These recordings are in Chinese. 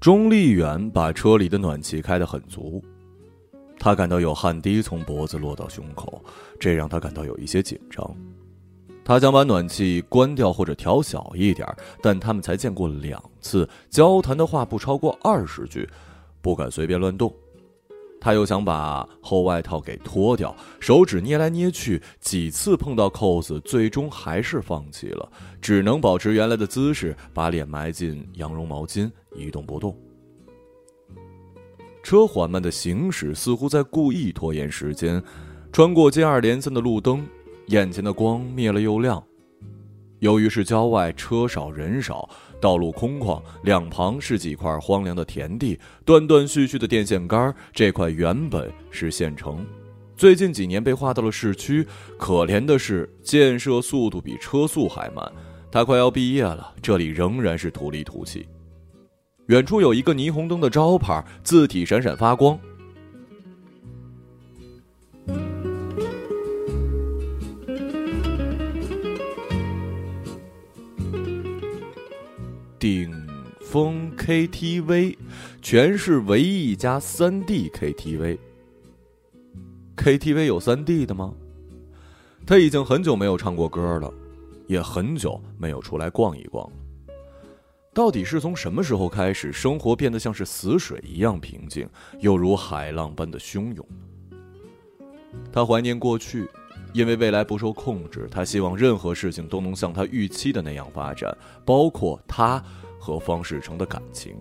钟丽远把车里的暖气开得很足，他感到有汗滴从脖子落到胸口，这让他感到有一些紧张。他想把暖气关掉或者调小一点，但他们才见过两次，交谈的话不超过二十句，不敢随便乱动。他又想把厚外套给脱掉，手指捏来捏去，几次碰到扣子，最终还是放弃了，只能保持原来的姿势，把脸埋进羊绒毛巾，一动不动。车缓慢的行驶，似乎在故意拖延时间，穿过接二连三的路灯，眼前的光灭了又亮。由于是郊外，车少人少。道路空旷，两旁是几块荒凉的田地，断断续续的电线杆。这块原本是县城，最近几年被划到了市区。可怜的是，建设速度比车速还慢。他快要毕业了，这里仍然是土里土气。远处有一个霓虹灯的招牌，字体闪闪发光。风 KTV，全市唯一一家三 D KTV。KTV 有三 D 的吗？他已经很久没有唱过歌了，也很久没有出来逛一逛了。到底是从什么时候开始，生活变得像是死水一样平静，又如海浪般的汹涌？他怀念过去。因为未来不受控制，他希望任何事情都能像他预期的那样发展，包括他和方世成的感情。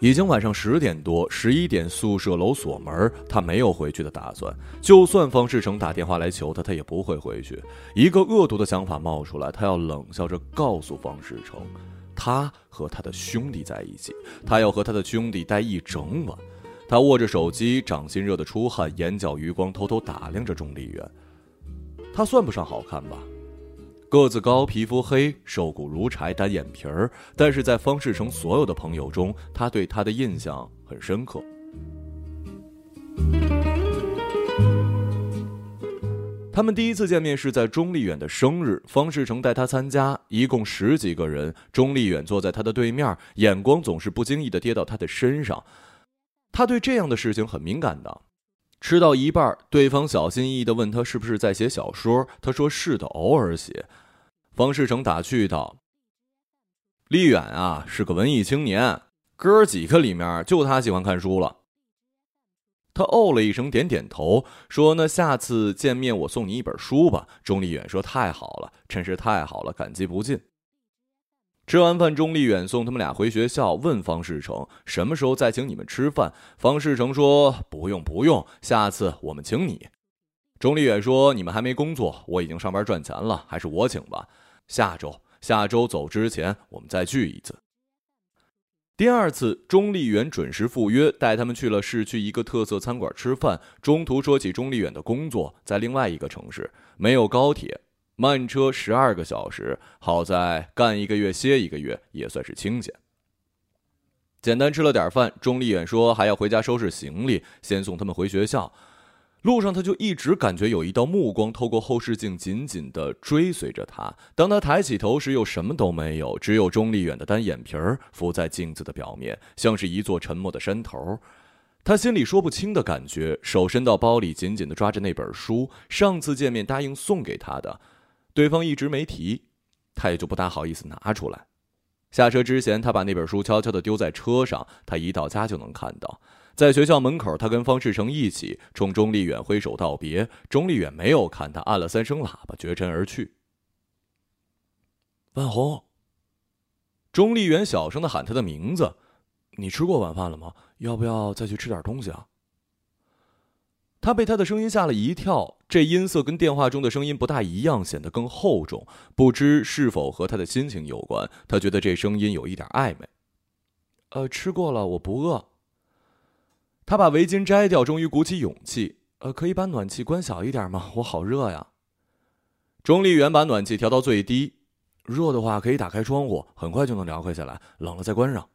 已经晚上十点多，十一点宿舍楼锁门，他没有回去的打算。就算方世成打电话来求他，他也不会回去。一个恶毒的想法冒出来，他要冷笑着告诉方世成，他和他的兄弟在一起，他要和他的兄弟待一整晚。他握着手机，掌心热得出汗，眼角余光偷偷打量着钟丽媛。他算不上好看吧，个子高，皮肤黑，瘦骨如柴，单眼皮儿。但是在方世成所有的朋友中，他对他的印象很深刻。他们第一次见面是在钟丽远的生日，方世成带他参加，一共十几个人。钟丽远坐在他的对面，眼光总是不经意的跌到他的身上。他对这样的事情很敏感的。吃到一半，对方小心翼翼的问他是不是在写小说，他说是的，偶尔写。方世成打趣道：“丽远啊，是个文艺青年，哥几个里面就他喜欢看书了。”他哦了一声，点点头，说：“那下次见面我送你一本书吧。”钟丽远说：“太好了，真是太好了，感激不尽。”吃完饭，钟丽远送他们俩回学校，问方世成什么时候再请你们吃饭。方世成说：“不用不用，下次我们请你。”钟丽远说：“你们还没工作，我已经上班赚钱了，还是我请吧。下周下周走之前，我们再聚一次。”第二次，钟丽远准时赴约，带他们去了市区一个特色餐馆吃饭。中途说起钟丽远的工作在另外一个城市，没有高铁。慢车十二个小时，好在干一个月歇一个月也算是清闲。简单吃了点饭，钟丽远说还要回家收拾行李，先送他们回学校。路上他就一直感觉有一道目光透过后视镜紧紧的追随着他。当他抬起头时，又什么都没有，只有钟丽远的单眼皮儿浮在镜子的表面，像是一座沉默的山头。他心里说不清的感觉，手伸到包里，紧紧的抓着那本书，上次见面答应送给他的。对方一直没提，他也就不大好意思拿出来。下车之前，他把那本书悄悄地丢在车上，他一到家就能看到。在学校门口，他跟方世成一起冲钟丽远挥手道别。钟丽远没有看他，按了三声喇叭，绝尘而去。万红。钟丽远小声的喊他的名字：“你吃过晚饭了吗？要不要再去吃点东西啊？”他被他的声音吓了一跳，这音色跟电话中的声音不大一样，显得更厚重。不知是否和他的心情有关，他觉得这声音有一点暧昧。呃，吃过了，我不饿。他把围巾摘掉，终于鼓起勇气。呃，可以把暖气关小一点吗？我好热呀。钟丽媛把暖气调到最低，热的话可以打开窗户，很快就能凉快下来，冷了再关上。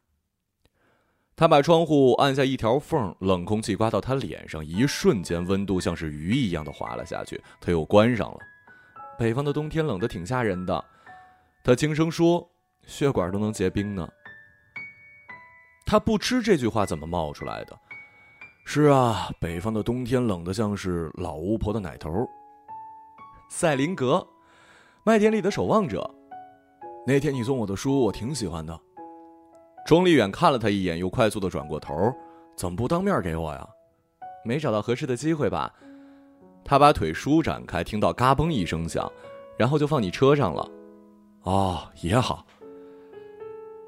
他把窗户按下一条缝，冷空气刮到他脸上，一瞬间温度像是鱼一样的滑了下去。他又关上了。北方的冬天冷得挺吓人的，他轻声说：“血管都能结冰呢。”他不知这句话怎么冒出来的。是啊，北方的冬天冷得像是老巫婆的奶头。赛林格，麦田里的守望者。那天你送我的书，我挺喜欢的。钟离远看了他一眼，又快速的转过头，怎么不当面给我呀？没找到合适的机会吧？他把腿舒展开，听到嘎嘣一声响，然后就放你车上了。哦，也好。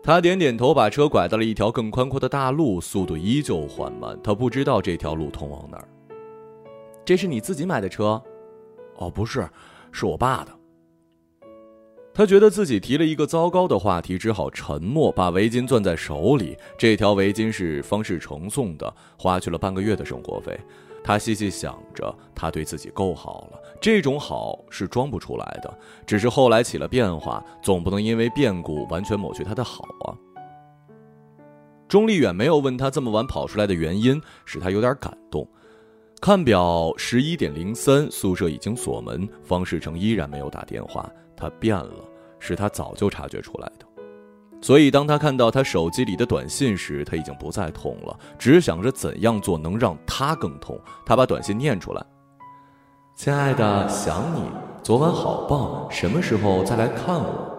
他点点头，把车拐到了一条更宽阔的大路，速度依旧缓慢。他不知道这条路通往哪儿。这是你自己买的车？哦，不是，是我爸的。他觉得自己提了一个糟糕的话题，只好沉默，把围巾攥在手里。这条围巾是方世成送的，花去了半个月的生活费。他细细想着，他对自己够好了，这种好是装不出来的。只是后来起了变化，总不能因为变故完全抹去他的好啊。钟立远没有问他这么晚跑出来的原因，使他有点感动。看表，十一点零三，宿舍已经锁门，方世成依然没有打电话。他变了，是他早就察觉出来的。所以，当他看到他手机里的短信时，他已经不再痛了，只想着怎样做能让他更痛。他把短信念出来：“亲爱的，想你，昨晚好棒，什么时候再来看我？”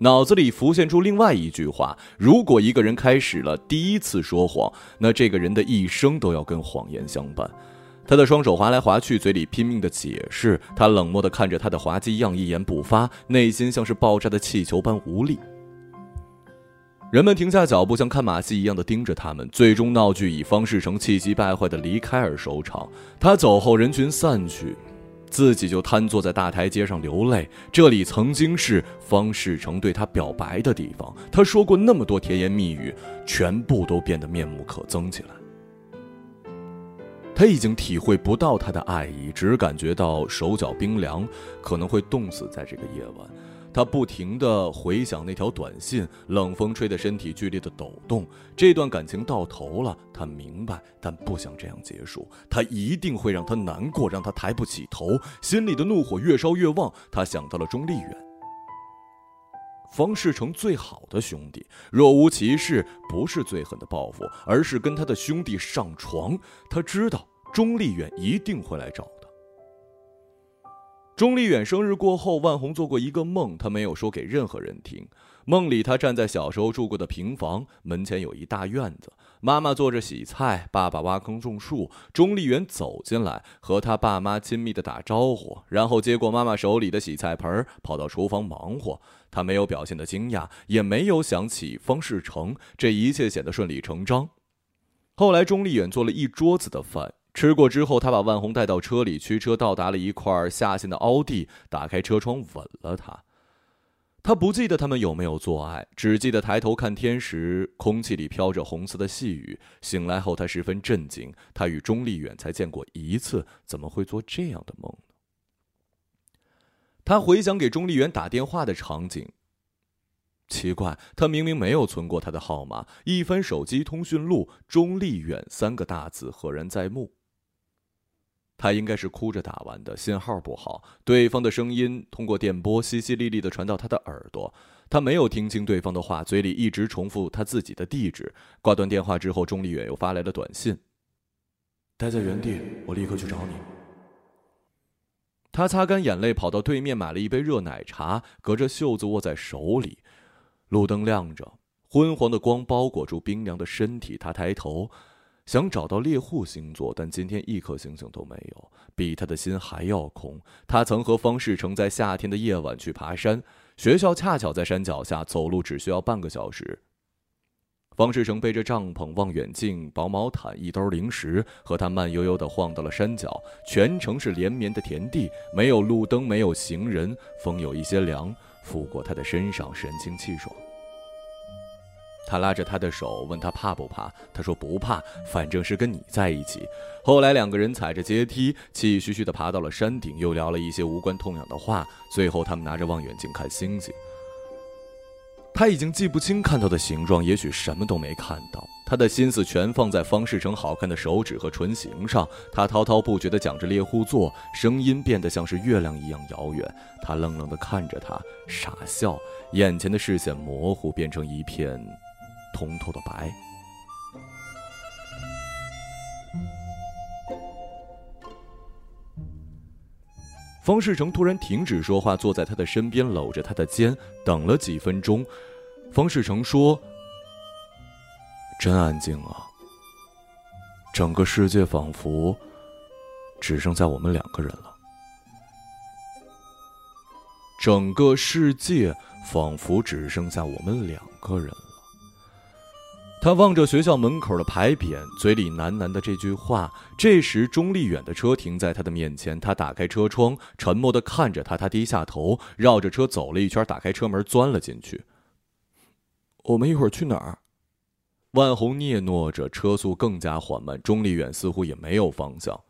脑子里浮现出另外一句话：如果一个人开始了第一次说谎，那这个人的一生都要跟谎言相伴。他的双手滑来滑去，嘴里拼命的解释。他冷漠的看着他的滑稽样，一言不发，内心像是爆炸的气球般无力。人们停下脚步，像看马戏一样的盯着他们。最终，闹剧以方世成气急败坏的离开而收场。他走后，人群散去，自己就瘫坐在大台阶上流泪。这里曾经是方世成对他表白的地方，他说过那么多甜言蜜语，全部都变得面目可憎起来。他已经体会不到他的爱意，只感觉到手脚冰凉，可能会冻死在这个夜晚。他不停地回想那条短信，冷风吹的身体剧烈的抖动。这段感情到头了，他明白，但不想这样结束。他一定会让他难过，让他抬不起头，心里的怒火越烧越旺。他想到了钟丽远，方世成最好的兄弟，若无其事，不是最狠的报复，而是跟他的兄弟上床。他知道。钟丽远一定会来找他。钟丽远生日过后，万红做过一个梦，他没有说给任何人听。梦里，他站在小时候住过的平房门前，有一大院子，妈妈坐着洗菜，爸爸挖坑种树。钟丽远走进来，和他爸妈亲密的打招呼，然后接过妈妈手里的洗菜盆，跑到厨房忙活。他没有表现的惊讶，也没有想起方世成，这一切显得顺理成章。后来，钟丽远做了一桌子的饭。吃过之后，他把万红带到车里，驱车到达了一块下陷的凹地，打开车窗吻了她。他不记得他们有没有做爱，只记得抬头看天时，空气里飘着红色的细雨。醒来后，他十分震惊，他与钟丽远才见过一次，怎么会做这样的梦呢？他回想给钟丽远打电话的场景，奇怪，他明明没有存过他的号码。一翻手机通讯录，“钟丽远”三个大字赫然在目。他应该是哭着打完的，信号不好，对方的声音通过电波淅淅沥沥的传到他的耳朵，他没有听清对方的话，嘴里一直重复他自己的地址。挂断电话之后，钟丽远又发来了短信：“待在原地，我立刻去找你。”他擦干眼泪，跑到对面买了一杯热奶茶，隔着袖子握在手里。路灯亮着，昏黄的光包裹住冰凉的身体。他抬头。想找到猎户星座，但今天一颗星星都没有，比他的心还要空。他曾和方世成在夏天的夜晚去爬山，学校恰巧在山脚下，走路只需要半个小时。方世成背着帐篷、望远镜、薄毛毯、一兜零食，和他慢悠悠地晃到了山脚。全程是连绵的田地，没有路灯，没有行人，风有一些凉，拂过他的身上，神清气爽。他拉着他的手，问他怕不怕。他说不怕，反正是跟你在一起。后来两个人踩着阶梯，气吁吁地爬到了山顶，又聊了一些无关痛痒的话。最后，他们拿着望远镜看星星。他已经记不清看到的形状，也许什么都没看到。他的心思全放在方世成好看的手指和唇形上。他滔滔不绝地讲着猎户座，声音变得像是月亮一样遥远。他愣愣地看着他，傻笑，眼前的视线模糊，变成一片。通透的白。方世成突然停止说话，坐在他的身边，搂着他的肩，等了几分钟。方世成说：“真安静啊，整个世界仿佛只剩下我们两个人了。整个世界仿佛只剩下我们两个人。”他望着学校门口的牌匾，嘴里喃喃的这句话。这时，钟立远的车停在他的面前，他打开车窗，沉默的看着他。他低下头，绕着车走了一圈，打开车门，钻了进去。我们一会儿去哪儿？万红嗫嚅着，车速更加缓慢。钟立远似乎也没有方向。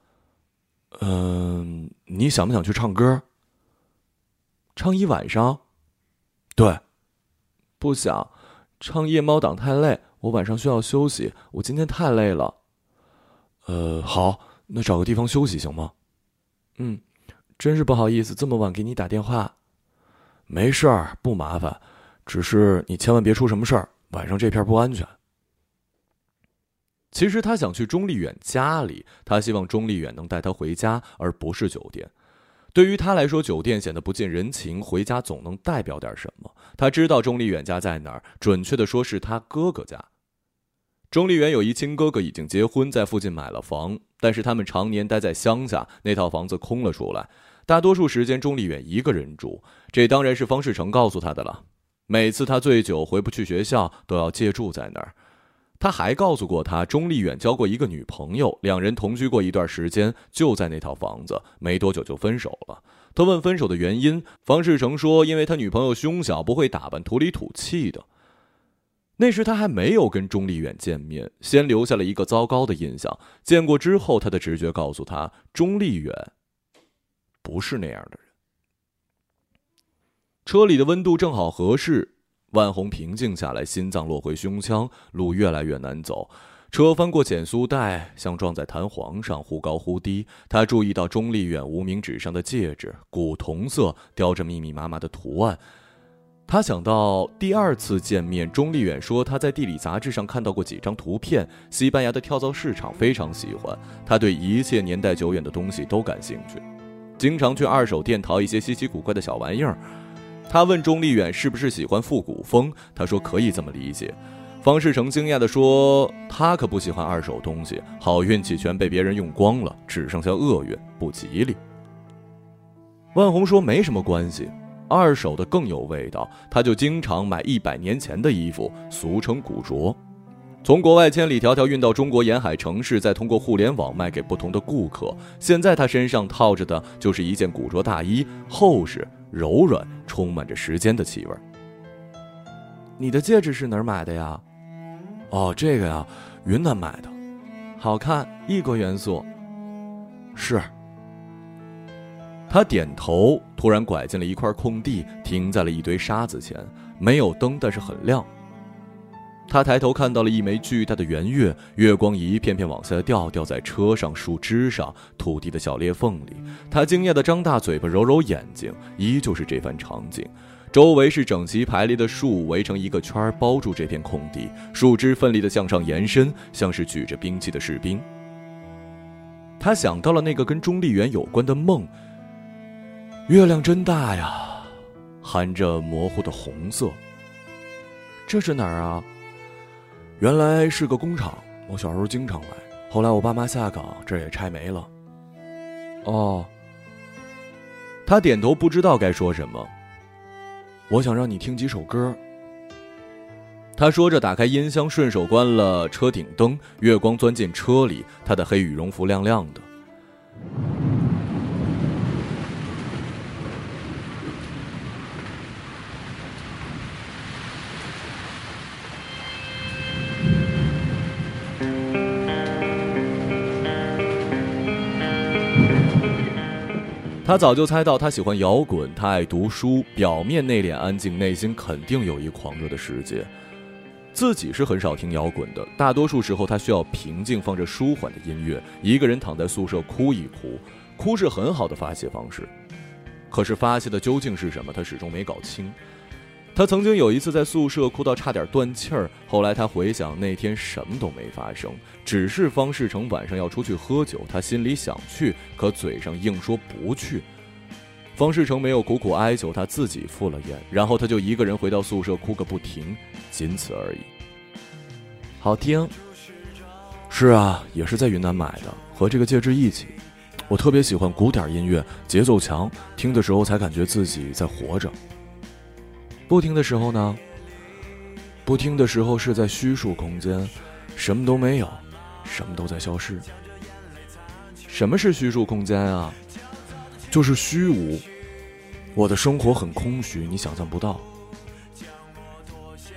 嗯，你想不想去唱歌？唱一晚上？对，不想，唱夜猫党太累。我晚上需要休息，我今天太累了。呃，好，那找个地方休息行吗？嗯，真是不好意思，这么晚给你打电话。没事儿，不麻烦，只是你千万别出什么事儿，晚上这片不安全。其实他想去钟立远家里，他希望钟立远能带他回家，而不是酒店。对于他来说，酒店显得不近人情，回家总能代表点什么。他知道钟立远家在哪儿，准确的说是他哥哥家。钟丽媛有一亲哥哥已经结婚，在附近买了房，但是他们常年待在乡下，那套房子空了出来，大多数时间钟丽远一个人住。这当然是方世成告诉他的了。每次他醉酒回不去学校，都要借住在那儿。他还告诉过他，钟丽远交过一个女朋友，两人同居过一段时间，就在那套房子，没多久就分手了。他问分手的原因，方世成说，因为他女朋友胸小，不会打扮，土里土气的。那时他还没有跟钟立远见面，先留下了一个糟糕的印象。见过之后，他的直觉告诉他，钟立远不是那样的人。车里的温度正好合适，万红平静下来，心脏落回胸腔，路越来越难走。车翻过减速带，像撞在弹簧上，忽高忽低。他注意到钟立远无名指上的戒指，古铜色，雕着密密麻麻的图案。他想到第二次见面，钟立远说他在地理杂志上看到过几张图片，西班牙的跳蚤市场非常喜欢。他对一切年代久远的东西都感兴趣，经常去二手店淘一些稀奇古怪的小玩意儿。他问钟立远是不是喜欢复古风，他说可以这么理解。方世成惊讶地说：“他可不喜欢二手东西，好运气全被别人用光了，只剩下厄运，不吉利。”万红说：“没什么关系。”二手的更有味道，他就经常买一百年前的衣服，俗称古着，从国外千里迢迢运到中国沿海城市，再通过互联网卖给不同的顾客。现在他身上套着的就是一件古着大衣，厚实柔软，充满着时间的气味。你的戒指是哪儿买的呀？哦，这个呀，云南买的，好看，异国元素。是。他点头，突然拐进了一块空地，停在了一堆沙子前，没有灯，但是很亮。他抬头看到了一枚巨大的圆月，月光一片片往下掉，掉在车上、树枝上、土地的小裂缝里。他惊讶地张大嘴巴，揉揉眼睛，依旧是这番场景。周围是整齐排列的树，围成一个圈，包住这片空地，树枝奋力地向上延伸，像是举着兵器的士兵。他想到了那个跟钟立远有关的梦。月亮真大呀，含着模糊的红色。这是哪儿啊？原来是个工厂，我小时候经常来。后来我爸妈下岗，这儿也拆没了。哦。他点头，不知道该说什么。我想让你听几首歌。他说着，打开音箱，顺手关了车顶灯。月光钻进车里，他的黑羽绒服亮亮的。他早就猜到他喜欢摇滚，他爱读书，表面内敛安静，内心肯定有一狂热的世界。自己是很少听摇滚的，大多数时候他需要平静，放着舒缓的音乐，一个人躺在宿舍哭一哭，哭是很好的发泄方式。可是发泄的究竟是什么，他始终没搞清。他曾经有一次在宿舍哭到差点断气儿，后来他回想那天什么都没发生，只是方世成晚上要出去喝酒，他心里想去，可嘴上硬说不去。方世成没有苦苦哀求，他自己赴了宴，然后他就一个人回到宿舍哭个不停，仅此而已。好听。是啊，也是在云南买的，和这个戒指一起。我特别喜欢古典音乐，节奏强，听的时候才感觉自己在活着。不听的时候呢？不听的时候是在虚数空间，什么都没有，什么都在消失。什么是虚数空间啊？就是虚无。我的生活很空虚，你想象不到。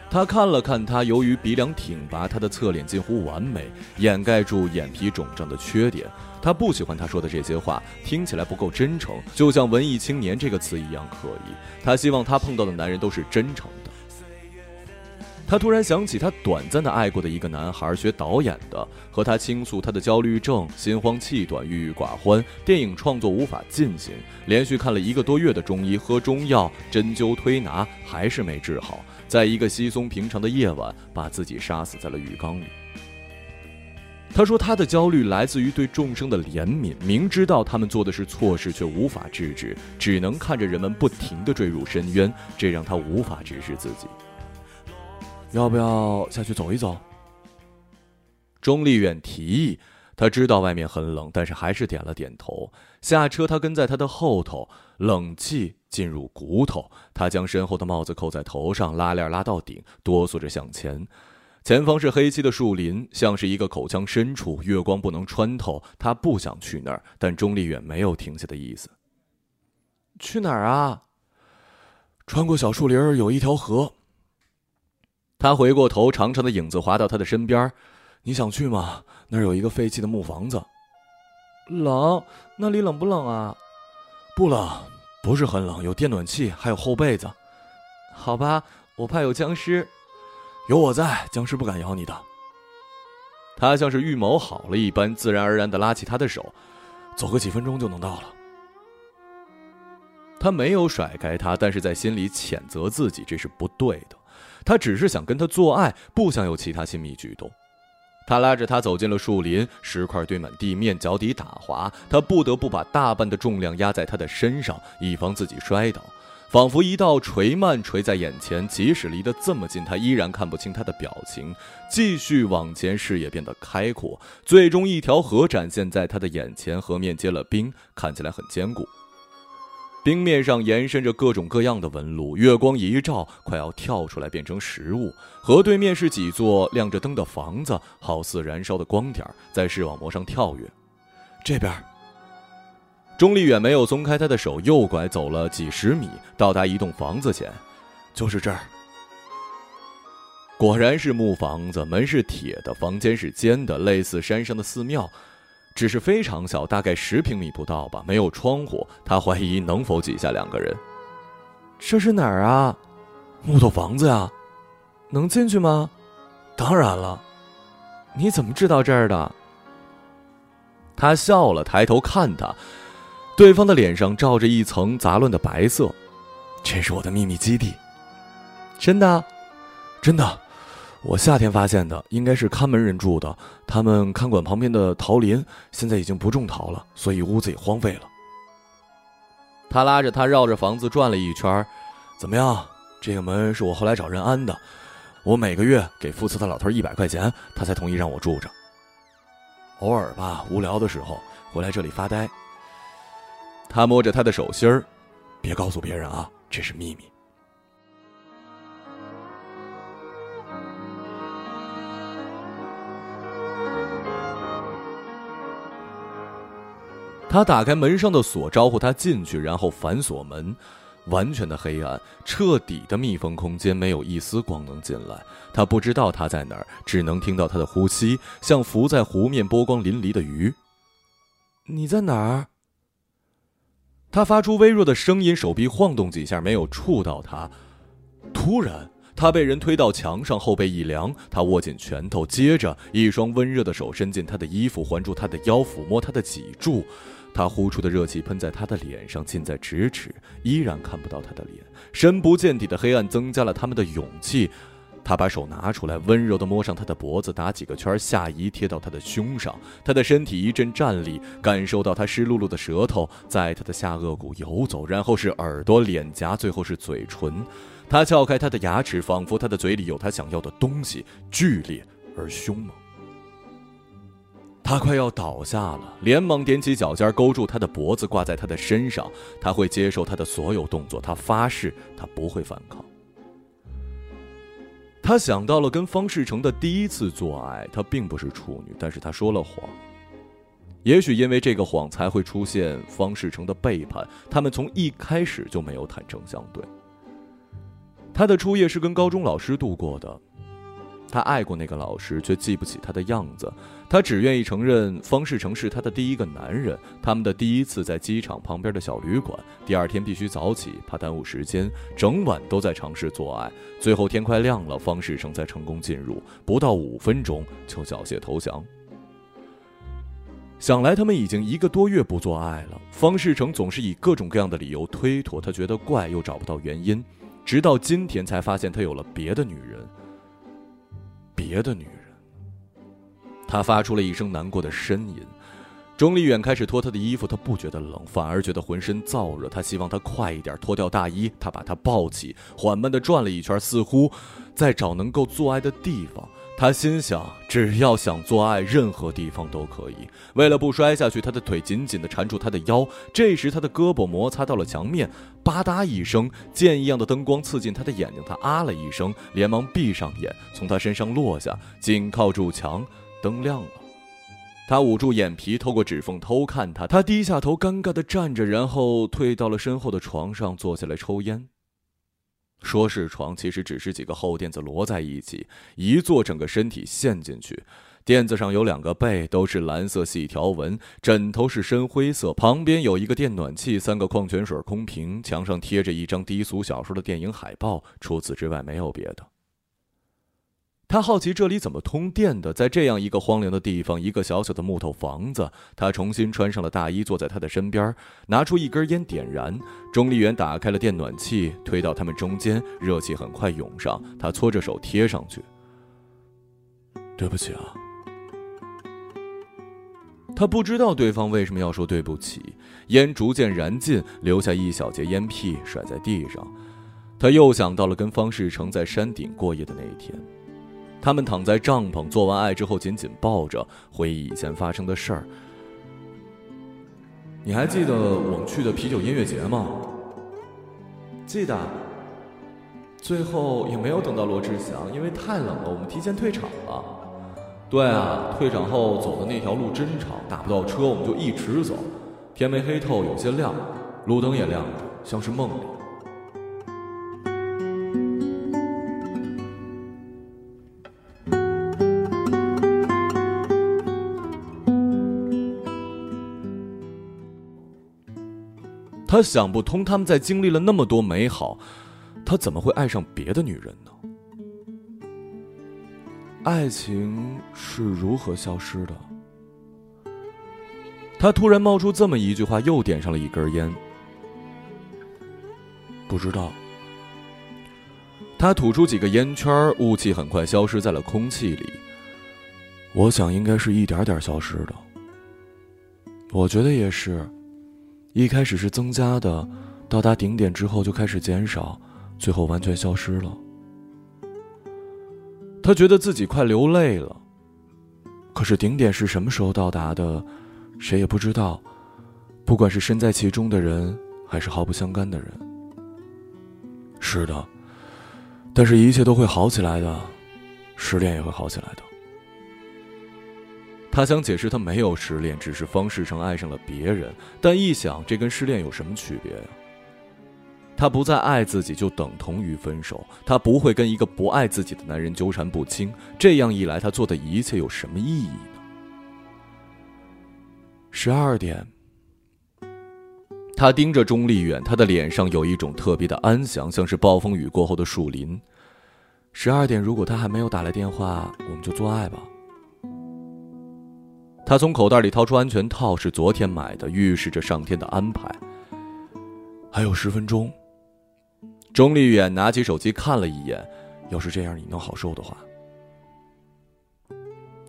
他看了看他，由于鼻梁挺拔，他的侧脸近乎完美，掩盖住眼皮肿胀的缺点。他不喜欢他说的这些话，听起来不够真诚，就像“文艺青年”这个词一样可疑。他希望他碰到的男人都是真诚的。他突然想起他短暂的爱过的一个男孩，学导演的，和他倾诉他的焦虑症、心慌气短、郁郁寡欢，电影创作无法进行，连续看了一个多月的中医，喝中药、针灸推拿，还是没治好，在一个稀松平常的夜晚，把自己杀死在了浴缸里。他说：“他的焦虑来自于对众生的怜悯，明知道他们做的是错事，却无法制止，只能看着人们不停地坠入深渊，这让他无法直视自己。要不要下去走一走？”钟丽远提议。他知道外面很冷，但是还是点了点头。下车，他跟在他的后头，冷气进入骨头。他将身后的帽子扣在头上，拉链拉到顶，哆嗦着向前。前方是黑漆的树林，像是一个口腔深处，月光不能穿透。他不想去那儿，但钟丽远没有停下的意思。去哪儿啊？穿过小树林有一条河。他回过头，长长的影子滑到他的身边。你想去吗？那儿有一个废弃的木房子。冷？那里冷不冷啊？不冷，不是很冷，有电暖气，还有厚被子。好吧，我怕有僵尸。有我在，僵尸不敢咬你的。他像是预谋好了一般，自然而然的拉起他的手，走个几分钟就能到了。他没有甩开他，但是在心里谴责自己，这是不对的。他只是想跟他做爱，不想有其他亲密举动。他拉着他走进了树林，石块堆满地面，脚底打滑，他不得不把大半的重量压在他的身上，以防自己摔倒。仿佛一道垂蔓垂在眼前，即使离得这么近，他依然看不清他的表情。继续往前，视野变得开阔，最终一条河展现在他的眼前，河面结了冰，看起来很坚固。冰面上延伸着各种各样的纹路，月光一照，快要跳出来变成实物。河对面是几座亮着灯的房子，好似燃烧的光点在视网膜上跳跃。这边。钟丽远没有松开他的手，右拐走了几十米，到达一栋房子前，就是这儿。果然是木房子，门是铁的，房间是尖的，类似山上的寺庙，只是非常小，大概十平米不到吧，没有窗户。他怀疑能否挤下两个人。这是哪儿啊？木头房子呀，能进去吗？当然了。你怎么知道这儿的？他笑了，抬头看他。对方的脸上罩着一层杂乱的白色，这是我的秘密基地。真的，真的，我夏天发现的，应该是看门人住的。他们看管旁边的桃林，现在已经不种桃了，所以屋子也荒废了。他拉着他绕着房子转了一圈，怎么样？这个门是我后来找人安的，我每个月给负责的老头一百块钱，他才同意让我住着。偶尔吧，无聊的时候回来这里发呆。他摸着他的手心儿，别告诉别人啊，这是秘密。他打开门上的锁，招呼他进去，然后反锁门。完全的黑暗，彻底的密封空间，没有一丝光能进来。他不知道他在哪儿，只能听到他的呼吸，像浮在湖面波光粼粼的鱼。你在哪儿？他发出微弱的声音，手臂晃动几下，没有触到他。突然，他被人推到墙上，后背一凉，他握紧拳头，接着一双温热的手伸进他的衣服，环住他的腰，抚摸他的脊柱。他呼出的热气喷在他的脸上，近在咫尺，依然看不到他的脸。深不见底的黑暗增加了他们的勇气。他把手拿出来，温柔地摸上他的脖子，打几个圈，下移贴到他的胸上。他的身体一阵颤栗，感受到他湿漉漉的舌头在他的下颚骨游走，然后是耳朵、脸颊，最后是嘴唇。他撬开他的牙齿，仿佛他的嘴里有他想要的东西，剧烈而凶猛。他快要倒下了，连忙踮起脚尖，勾住他的脖子，挂在他的身上。他会接受他的所有动作，他发誓，他不会反抗。他想到了跟方世成的第一次做爱，他并不是处女，但是他说了谎。也许因为这个谎，才会出现方世成的背叛。他们从一开始就没有坦诚相对。他的初夜是跟高中老师度过的。他爱过那个老师，却记不起他的样子。他只愿意承认方世成是他的第一个男人。他们的第一次在机场旁边的小旅馆，第二天必须早起，怕耽误时间，整晚都在尝试做爱。最后天快亮了，方世成才成功进入，不到五分钟就缴械投降。想来他们已经一个多月不做爱了。方世成总是以各种各样的理由推脱，他觉得怪又找不到原因，直到今天才发现他有了别的女人。别的女人，他发出了一声难过的呻吟。钟丽远开始脱他的衣服，他不觉得冷，反而觉得浑身燥热。他希望他快一点脱掉大衣。他把他抱起，缓慢的转了一圈，似乎在找能够做爱的地方。他心想，只要想做爱，任何地方都可以。为了不摔下去，他的腿紧紧地缠住他的腰。这时，他的胳膊摩擦到了墙面，吧嗒一声，剑一样的灯光刺进他的眼睛。他啊了一声，连忙闭上眼，从他身上落下，紧靠住墙。灯亮了，他捂住眼皮，透过指缝偷看他。他低下头，尴尬地站着，然后退到了身后的床上，坐下来抽烟。说是床，其实只是几个厚垫子摞在一起，一坐整个身体陷进去。垫子上有两个背，都是蓝色细条纹，枕头是深灰色，旁边有一个电暖器，三个矿泉水空瓶，墙上贴着一张低俗小说的电影海报，除此之外没有别的。他好奇这里怎么通电的，在这样一个荒凉的地方，一个小小的木头房子。他重新穿上了大衣，坐在他的身边，拿出一根烟点燃。钟丽媛打开了电暖器，推到他们中间，热气很快涌上。他搓着手贴上去。对不起啊。他不知道对方为什么要说对不起。烟逐渐燃尽，留下一小截烟屁甩在地上。他又想到了跟方世成在山顶过夜的那一天。他们躺在帐篷，做完爱之后紧紧抱着，回忆以前发生的事儿。你还记得我们去的啤酒音乐节吗？记得。最后也没有等到罗志祥，因为太冷了，我们提前退场了。对啊，退场后走的那条路真长，打不到车，我们就一直走。天没黑透，有些亮，路灯也亮着，像是梦里。他想不通，他们在经历了那么多美好，他怎么会爱上别的女人呢？爱情是如何消失的？他突然冒出这么一句话，又点上了一根烟。不知道。他吐出几个烟圈，雾气很快消失在了空气里。我想应该是一点点消失的。我觉得也是。一开始是增加的，到达顶点之后就开始减少，最后完全消失了。他觉得自己快流泪了。可是顶点是什么时候到达的，谁也不知道。不管是身在其中的人，还是毫不相干的人。是的，但是一切都会好起来的，失恋也会好起来的。他想解释，他没有失恋，只是方世成爱上了别人。但一想，这跟失恋有什么区别呀？他不再爱自己，就等同于分手。他不会跟一个不爱自己的男人纠缠不清。这样一来，他做的一切有什么意义呢？十二点，他盯着钟丽远，他的脸上有一种特别的安详，像是暴风雨过后的树林。十二点，如果他还没有打来电话，我们就做爱吧。他从口袋里掏出安全套，是昨天买的，预示着上天的安排。还有十分钟。钟丽远拿起手机看了一眼，要是这样你能好受的话。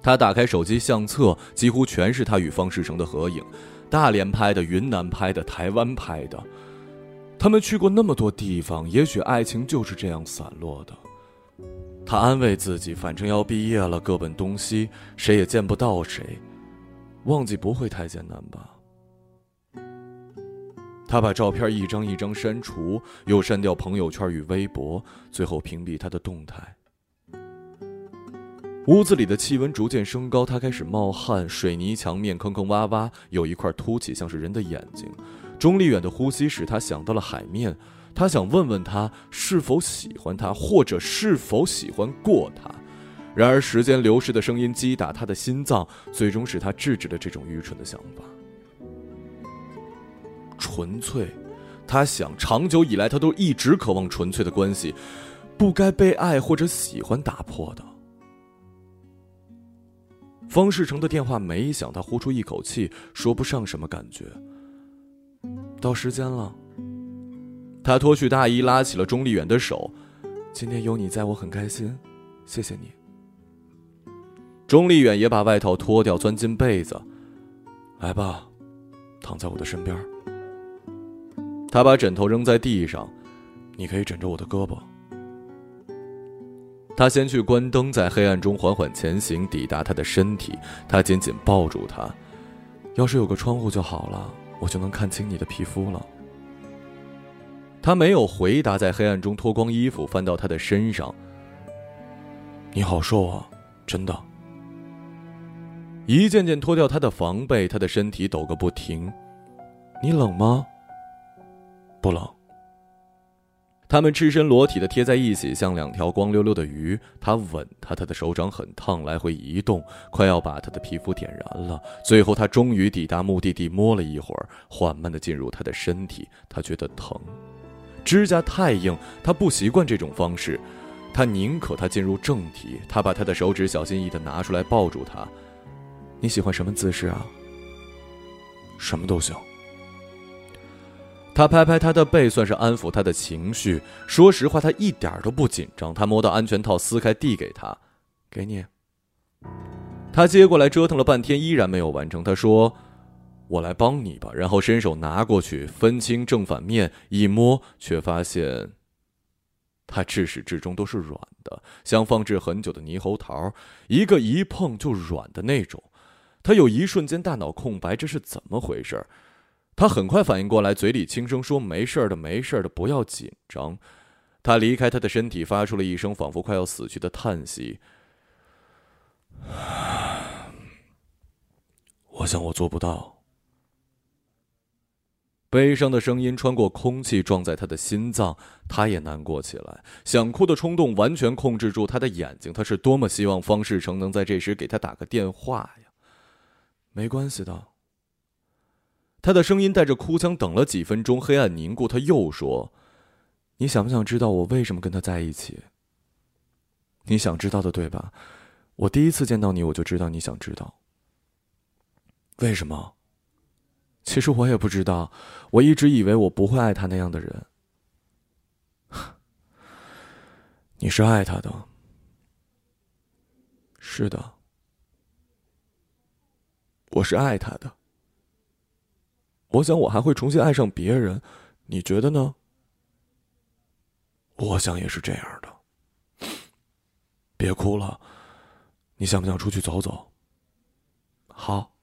他打开手机相册，几乎全是他与方世成的合影，大连拍的、云南拍的、台湾拍的。他们去过那么多地方，也许爱情就是这样散落的。他安慰自己，反正要毕业了，各奔东西，谁也见不到谁，忘记不会太简单吧。他把照片一张一张删除，又删掉朋友圈与微博，最后屏蔽他的动态。屋子里的气温逐渐升高，他开始冒汗，水泥墙面坑坑洼洼，有一块凸起，像是人的眼睛。钟丽远的呼吸使他想到了海面。他想问问他是否喜欢他，或者是否喜欢过他。然而，时间流逝的声音击打他的心脏，最终使他制止了这种愚蠢的想法。纯粹，他想，长久以来他都一直渴望纯粹的关系，不该被爱或者喜欢打破的。方世成的电话没响，他呼出一口气，说不上什么感觉。到时间了。他脱去大衣，拉起了钟丽远的手。今天有你在我很开心，谢谢你。钟丽远也把外套脱掉，钻进被子。来吧，躺在我的身边。他把枕头扔在地上，你可以枕着我的胳膊。他先去关灯，在黑暗中缓缓前行，抵达他的身体。他紧紧抱住他。要是有个窗户就好了，我就能看清你的皮肤了。他没有回答，在黑暗中脱光衣服，翻到他的身上。你好瘦啊，真的。一件件脱掉他的防备，他的身体抖个不停。你冷吗？不冷。他们赤身裸体的贴在一起，像两条光溜溜的鱼。他吻他，他的手掌很烫，来回移动，快要把他的皮肤点燃了。最后，他终于抵达目的地，摸了一会儿，缓慢的进入他的身体。他觉得疼。指甲太硬，他不习惯这种方式，他宁可他进入正题。他把他的手指小心翼翼的拿出来，抱住他。你喜欢什么姿势啊？什么都行。他拍拍他的背，算是安抚他的情绪。说实话，他一点都不紧张。他摸到安全套，撕开递给他，给你。他接过来，折腾了半天，依然没有完成。他说。我来帮你吧，然后伸手拿过去，分清正反面，一摸，却发现，他至始至终都是软的，像放置很久的猕猴桃，一个一碰就软的那种。他有一瞬间大脑空白，这是怎么回事？他很快反应过来，嘴里轻声说：“没事的，没事的，不要紧张。”他离开他的身体，发出了一声仿佛快要死去的叹息。我想我做不到。悲伤的声音穿过空气，撞在他的心脏，他也难过起来。想哭的冲动完全控制住他的眼睛。他是多么希望方世成能在这时给他打个电话呀！没关系的。他的声音带着哭腔。等了几分钟，黑暗凝固，他又说：“你想不想知道我为什么跟他在一起？你想知道的，对吧？我第一次见到你，我就知道你想知道。为什么？”其实我也不知道，我一直以为我不会爱他那样的人。你是爱他的，是的，我是爱他的。我想我还会重新爱上别人，你觉得呢？我想也是这样的。别哭了，你想不想出去走走？好。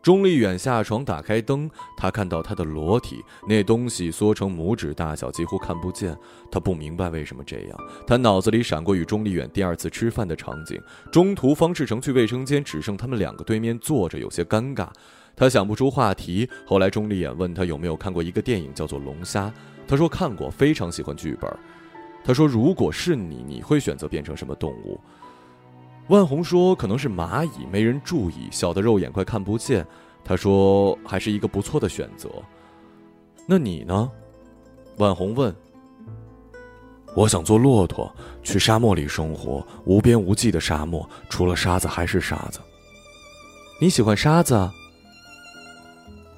钟丽远下床，打开灯，他看到他的裸体，那东西缩成拇指大小，几乎看不见。他不明白为什么这样。他脑子里闪过与钟丽远第二次吃饭的场景，中途方世成去卫生间，只剩他们两个对面坐着，有些尴尬。他想不出话题。后来钟丽远问他有没有看过一个电影，叫做《龙虾》。他说看过，非常喜欢剧本。他说如果是你，你会选择变成什么动物？万红说：“可能是蚂蚁，没人注意，小的肉眼快看不见。”他说：“还是一个不错的选择。”那你呢？万红问。“我想做骆驼，去沙漠里生活，无边无际的沙漠，除了沙子还是沙子。”你喜欢沙子？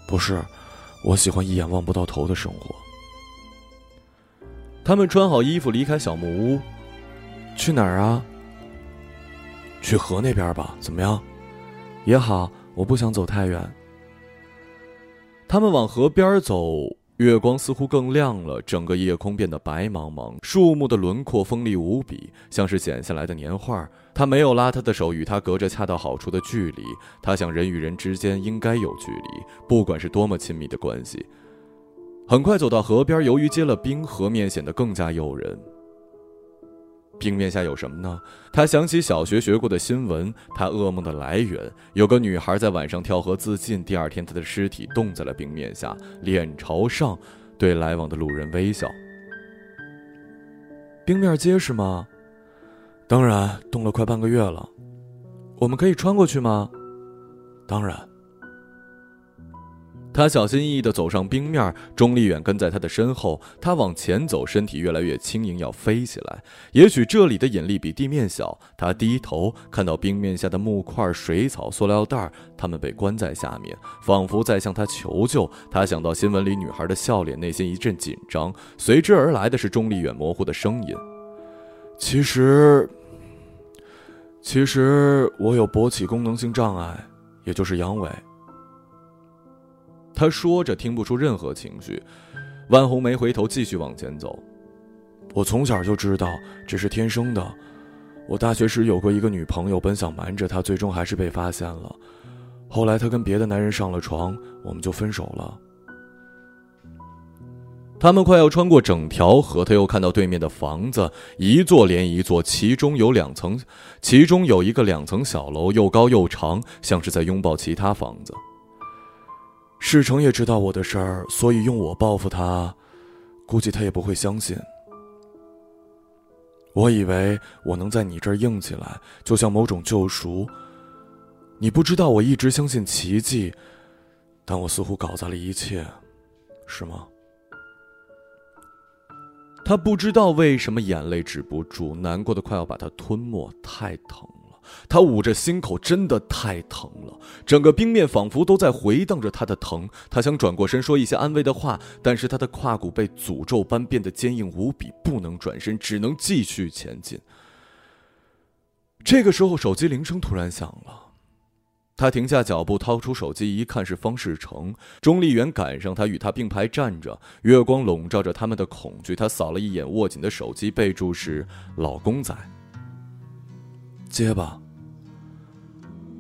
不是，我喜欢一眼望不到头的生活。他们穿好衣服离开小木屋，去哪儿啊？去河那边吧，怎么样？也好，我不想走太远。他们往河边走。月光似乎更亮了，整个夜空变得白茫茫，树木的轮廓锋利无比，像是剪下来的年画。他没有拉他的手，与他隔着恰到好处的距离。他想，人与人之间应该有距离，不管是多么亲密的关系。很快走到河边，由于结了冰，河面显得更加诱人。冰面下有什么呢？他想起小学学过的新闻，他噩梦的来源。有个女孩在晚上跳河自尽，第二天她的尸体冻在了冰面下，脸朝上，对来往的路人微笑。冰面结实吗？当然，冻了快半个月了。我们可以穿过去吗？当然。他小心翼翼地走上冰面，钟离远跟在他的身后。他往前走，身体越来越轻盈，要飞起来。也许这里的引力比地面小。他低头看到冰面下的木块、水草、塑料袋，他们被关在下面，仿佛在向他求救。他想到新闻里女孩的笑脸，内心一阵紧张。随之而来的是钟离远模糊的声音：“其实，其实我有勃起功能性障碍，也就是阳痿。”他说着，听不出任何情绪。万红没回头，继续往前走。我从小就知道这是天生的。我大学时有过一个女朋友，本想瞒着她，最终还是被发现了。后来她跟别的男人上了床，我们就分手了。他们快要穿过整条河，他又看到对面的房子，一座连一座，其中有两层，其中有一个两层小楼，又高又长，像是在拥抱其他房子。世成也知道我的事儿，所以用我报复他，估计他也不会相信。我以为我能在你这儿硬起来，就像某种救赎。你不知道我一直相信奇迹，但我似乎搞砸了一切，是吗？他不知道为什么眼泪止不住，难过的快要把他吞没，太疼。他捂着心口，真的太疼了。整个冰面仿佛都在回荡着他的疼。他想转过身说一些安慰的话，但是他的胯骨被诅咒般变得坚硬无比，不能转身，只能继续前进。这个时候，手机铃声突然响了。他停下脚步，掏出手机一看，是方世成。钟丽媛赶上他，与他并排站着，月光笼罩着他们的恐惧。他扫了一眼握紧的手机，备注是“老公仔”。接吧。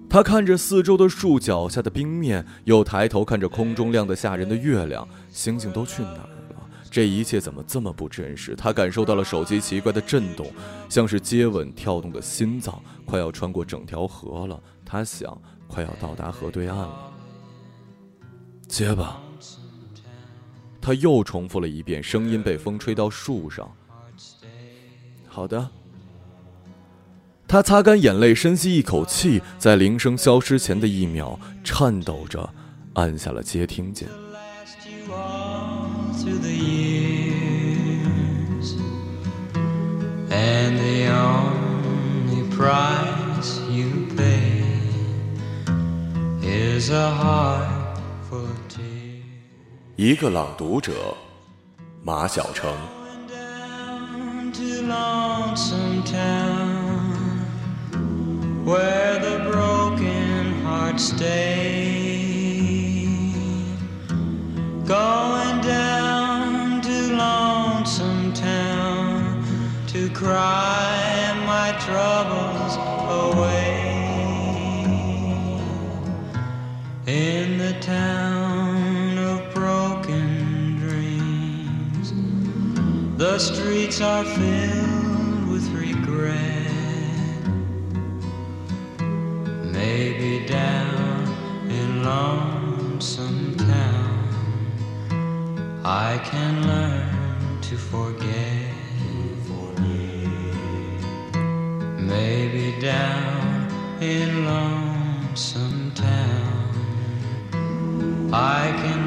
他看着四周的树，脚下的冰面，又抬头看着空中亮得吓人的月亮，星星都去哪儿了？这一切怎么这么不真实？他感受到了手机奇怪的震动，像是接吻跳动的心脏，快要穿过整条河了。他想，快要到达河对岸了。接吧。他又重复了一遍，声音被风吹到树上。好的。他擦干眼泪，深吸一口气，在铃声消失前的一秒，颤抖着按下了接听键。一个朗读者，马晓成。Where the broken hearts stay. Going down to Lonesome Town to cry my troubles away. In the town of broken dreams, the streets are filled I can learn to forget. Maybe down in lonesome town I can